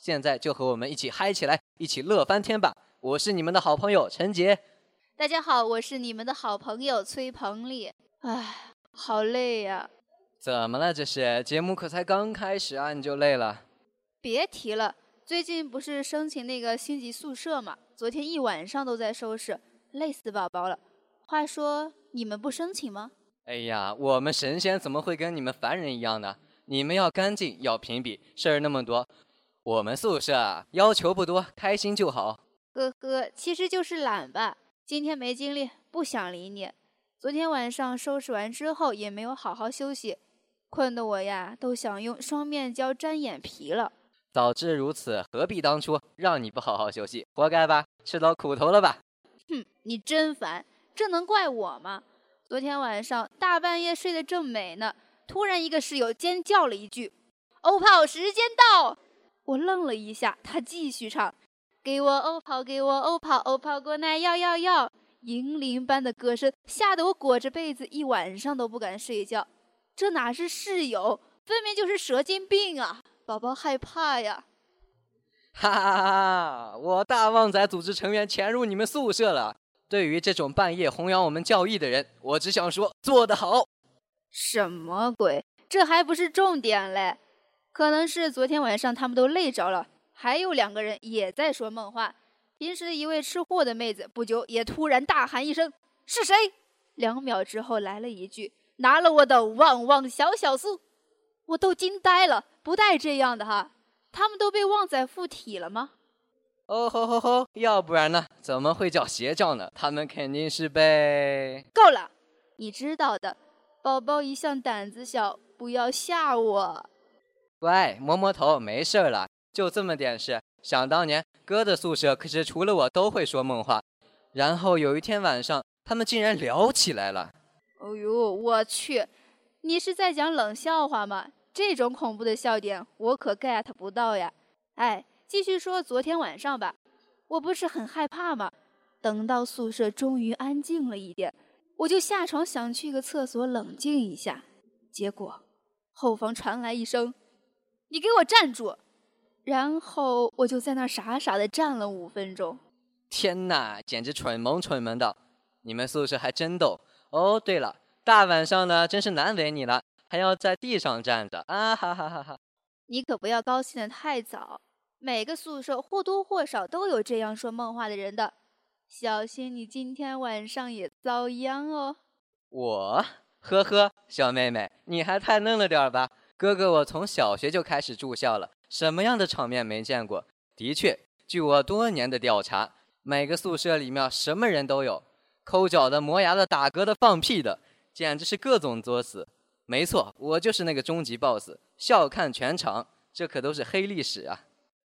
现在就和我们一起嗨起来，一起乐翻天吧！我是你们的好朋友陈杰。大家好，我是你们的好朋友崔鹏丽。唉，好累呀！怎么了？这是节目可才刚开始啊，你就累了？别提了，最近不是申请那个星级宿舍嘛，昨天一晚上都在收拾，累死宝宝了。话说，你们不申请吗？哎呀，我们神仙怎么会跟你们凡人一样呢？你们要干净，要评比，事儿那么多。我们宿舍要求不多，开心就好。呵呵，其实就是懒吧。今天没精力，不想理你。昨天晚上收拾完之后也没有好好休息，困得我呀都想用双面胶粘眼皮了。早知如此，何必当初让你不好好休息？活该吧，吃到苦头了吧？哼，你真烦，这能怪我吗？昨天晚上大半夜睡得正美呢，突然一个室友尖叫了一句：“欧泡时间到！”我愣了一下，他继续唱：“给我欧跑，给我欧跑，欧跑过来要要要！”银铃般的歌声吓得我裹着被子一晚上都不敢睡觉。这哪是室友，分明就是蛇精病啊！宝宝害怕呀！哈哈哈哈！我大旺仔组织成员潜入你们宿舍了。对于这种半夜弘扬我们教义的人，我只想说做得好。什么鬼？这还不是重点嘞。可能是昨天晚上他们都累着了，还有两个人也在说梦话。平时一位吃货的妹子，不久也突然大喊一声：“是谁？”两秒之后来了一句：“拿了我的旺旺小小酥。”我都惊呆了，不带这样的哈！他们都被旺仔附体了吗？哦吼吼吼！要不然呢？怎么会叫邪教呢？他们肯定是被……够了，你知道的。宝宝一向胆子小，不要吓我。乖，摸摸头，没事了，就这么点事。想当年，哥的宿舍可是除了我都会说梦话。然后有一天晚上，他们竟然聊起来了。哦呦，我去！你是在讲冷笑话吗？这种恐怖的笑点，我可 get 不到呀。哎，继续说昨天晚上吧。我不是很害怕吗？等到宿舍终于安静了一点，我就下床想去个厕所冷静一下。结果，后方传来一声。你给我站住！然后我就在那傻傻的站了五分钟。天哪，简直蠢萌蠢萌的！你们宿舍还真逗。哦，对了，大晚上的真是难为你了，还要在地上站着啊！哈哈哈哈！你可不要高兴的太早，每个宿舍或多或少都有这样说梦话的人的，小心你今天晚上也遭殃哦。我，呵呵，小妹妹，你还太嫩了点吧？哥哥，我从小学就开始住校了，什么样的场面没见过？的确，据我多年的调查，每个宿舍里面什么人都有，抠脚的、磨牙的、打嗝的、放屁的，简直是各种作死。没错，我就是那个终极 BOSS，笑看全场，这可都是黑历史啊！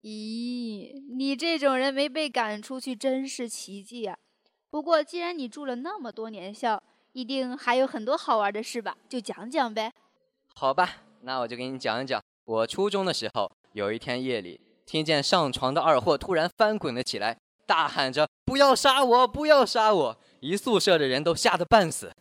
咦，你这种人没被赶出去真是奇迹啊！不过既然你住了那么多年校，一定还有很多好玩的事吧？就讲讲呗。好吧。那我就给你讲一讲，我初中的时候，有一天夜里，听见上床的二货突然翻滚了起来，大喊着“不要杀我，不要杀我”，一宿舍的人都吓得半死。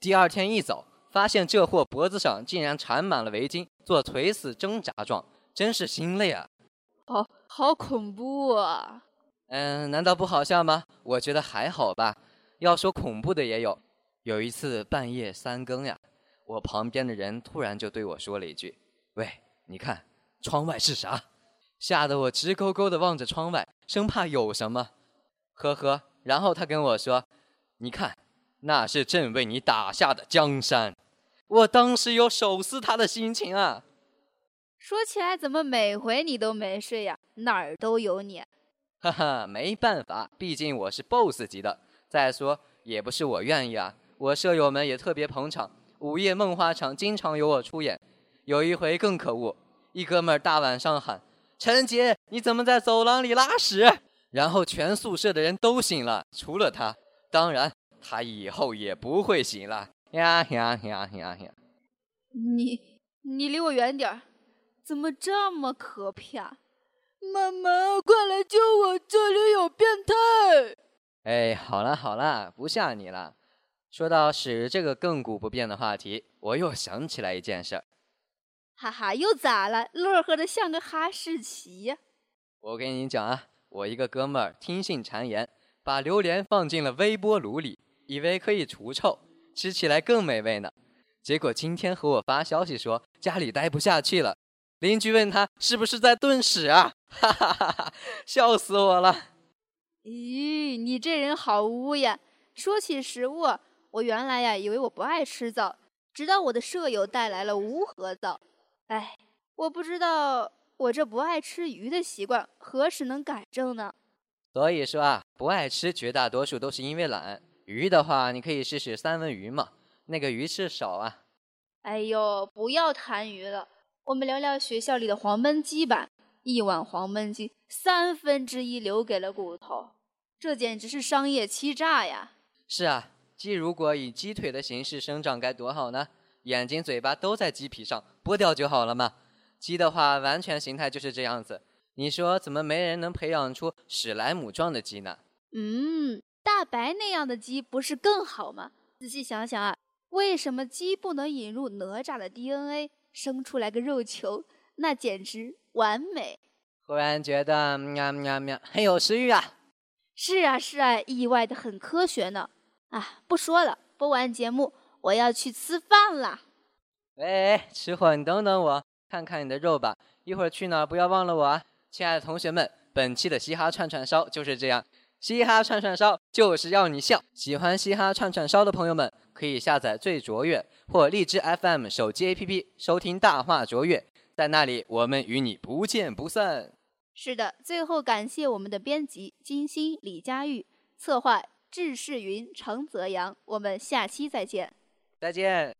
第二天一早，发现这货脖子上竟然缠满了围巾，做垂死挣扎状，真是心累啊！好，好恐怖啊！嗯，难道不好笑吗？我觉得还好吧。要说恐怖的也有，有一次半夜三更呀。我旁边的人突然就对我说了一句：“喂，你看，窗外是啥？”吓得我直勾勾地望着窗外，生怕有什么。呵呵，然后他跟我说：“你看，那是朕为你打下的江山。”我当时有手撕他的心情啊！说起来，怎么每回你都没睡呀？哪儿都有你。哈哈，没办法，毕竟我是 BOSS 级的。再说，也不是我愿意啊，我舍友们也特别捧场。午夜梦话场经常有我出演，有一回更可恶，一哥们儿大晚上喊：“陈杰，你怎么在走廊里拉屎？”然后全宿舍的人都醒了，除了他。当然，他以后也不会醒了。呀呀呀呀呀！你你离我远点儿！怎么这么可怕？妈妈，快来救我！这里有变态！哎，好了好了，不吓你了。说到屎这个亘古不变的话题，我又想起来一件事儿。哈哈，又咋了？乐呵的像个哈士奇呀！我跟你讲啊，我一个哥们儿听信谗言，把榴莲放进了微波炉里，以为可以除臭，吃起来更美味呢。结果今天和我发消息说家里待不下去了，邻居问他是不是在炖屎啊？哈哈哈哈！笑死我了。咦，你这人好污呀！说起食物，我原来呀以为我不爱吃枣，直到我的舍友带来了无核枣。哎，我不知道我这不爱吃鱼的习惯何时能改正呢？所以说啊，不爱吃绝大多数都是因为懒。鱼的话，你可以试试三文鱼嘛。那个鱼翅少啊！哎呦，不要谈鱼了，我们聊聊学校里的黄焖鸡吧。一碗黄焖鸡，三分之一留给了骨头，这简直是商业欺诈呀！是啊，鸡如果以鸡腿的形式生长该多好呢？眼睛、嘴巴都在鸡皮上，剥掉就好了嘛。鸡的话，完全形态就是这样子。你说怎么没人能培养出史莱姆状的鸡呢？嗯，大白那样的鸡不是更好吗？仔细想想啊。为什么鸡不能引入哪吒的 DNA 生出来个肉球？那简直完美！忽然觉得喵喵喵很有食欲啊！是啊是啊，意外的很科学呢！啊，不说了，播完节目我要去吃饭了。喂，吃货，你等等我，看看你的肉吧。一会儿去哪儿不要忘了我啊！亲爱的同学们，本期的嘻哈串串烧就是这样。嘻哈串串烧就是要你笑。喜欢嘻哈串串烧的朋友们，可以下载最卓越或荔枝 FM 手机 APP 收听大话卓越，在那里我们与你不见不散。是的，最后感谢我们的编辑金星、李佳玉，策划智世云、程泽阳。我们下期再见。再见。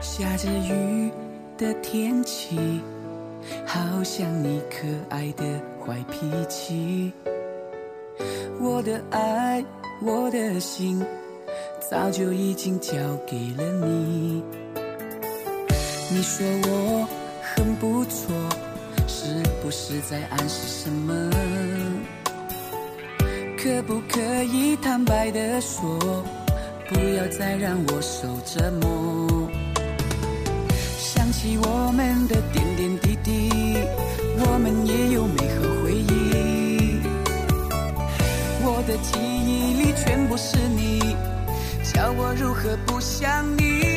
下着雨的天气，好像你可爱的坏脾气。我的爱，我的心，早就已经交给了你。你说我很不错，是不是在暗示什么？可不可以坦白的说，不要再让我受折磨？想起我们的点点滴滴，我们也有美好的记忆里全部是你，叫我如何不想你？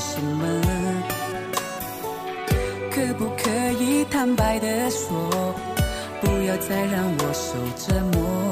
什么？可不可以坦白的说不要再让我受折磨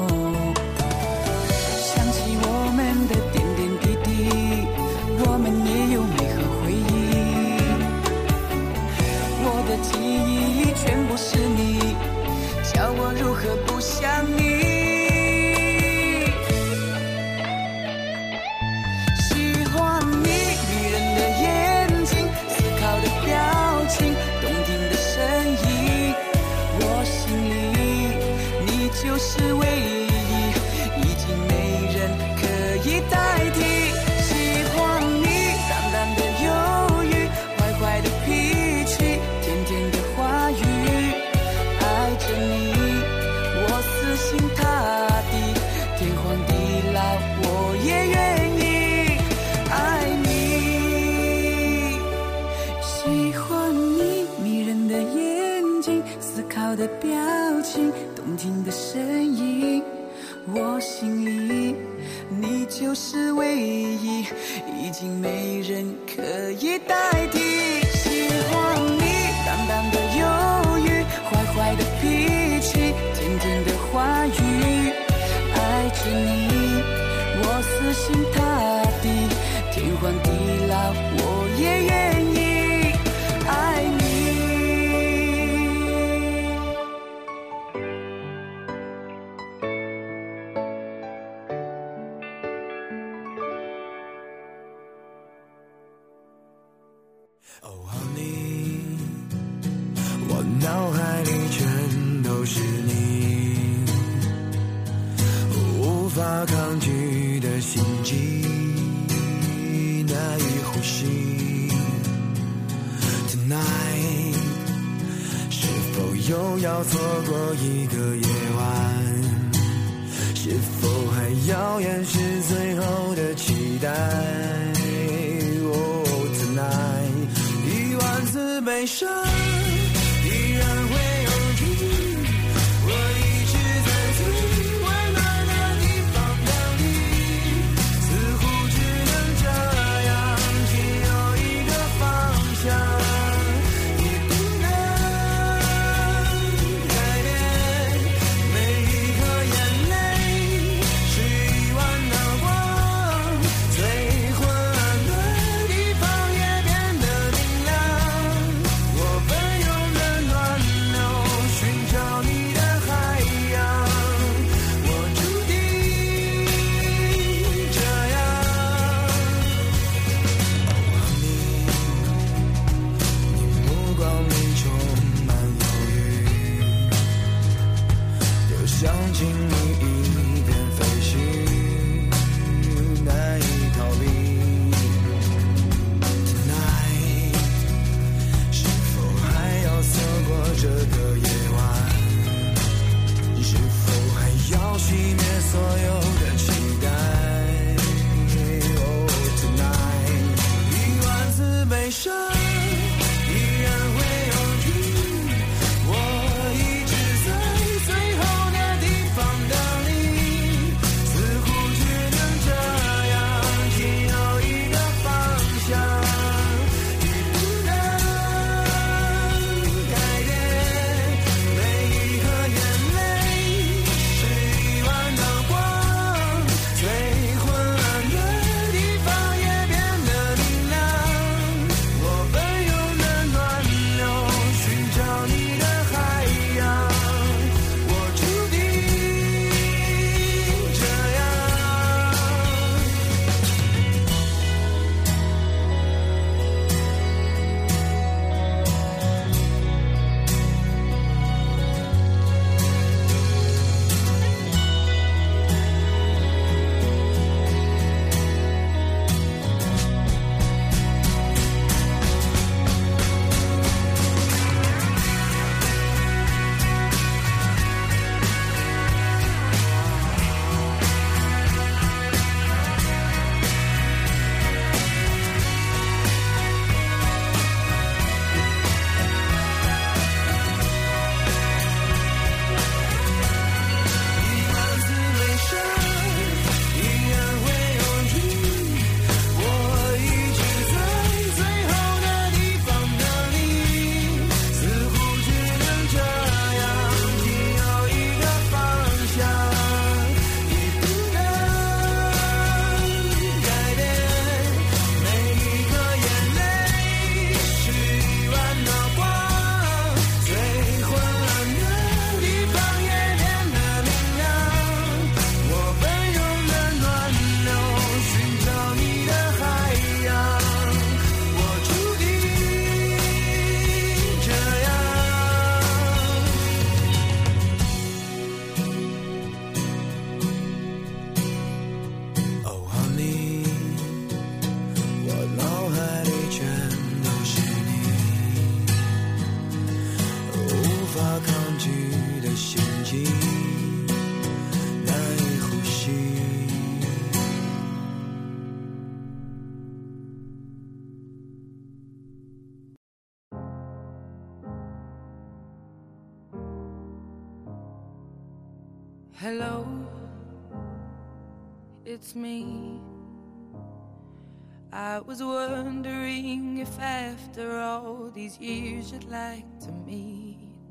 就是唯一抗拒的心机难以呼吸 tonight 是否又要错过一个夜晚？是否还要掩饰最后的期待？oh tonight 一万次悲伤。惧的心境，难以呼吸。 Hello, it's me. I was wondering if after all these years you'd like to meet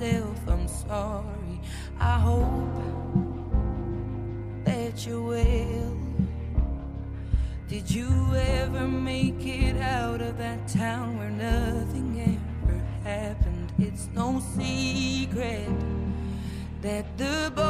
Myself. I'm sorry. I hope that you will. Did you ever make it out of that town where nothing ever happened? It's no secret that the boy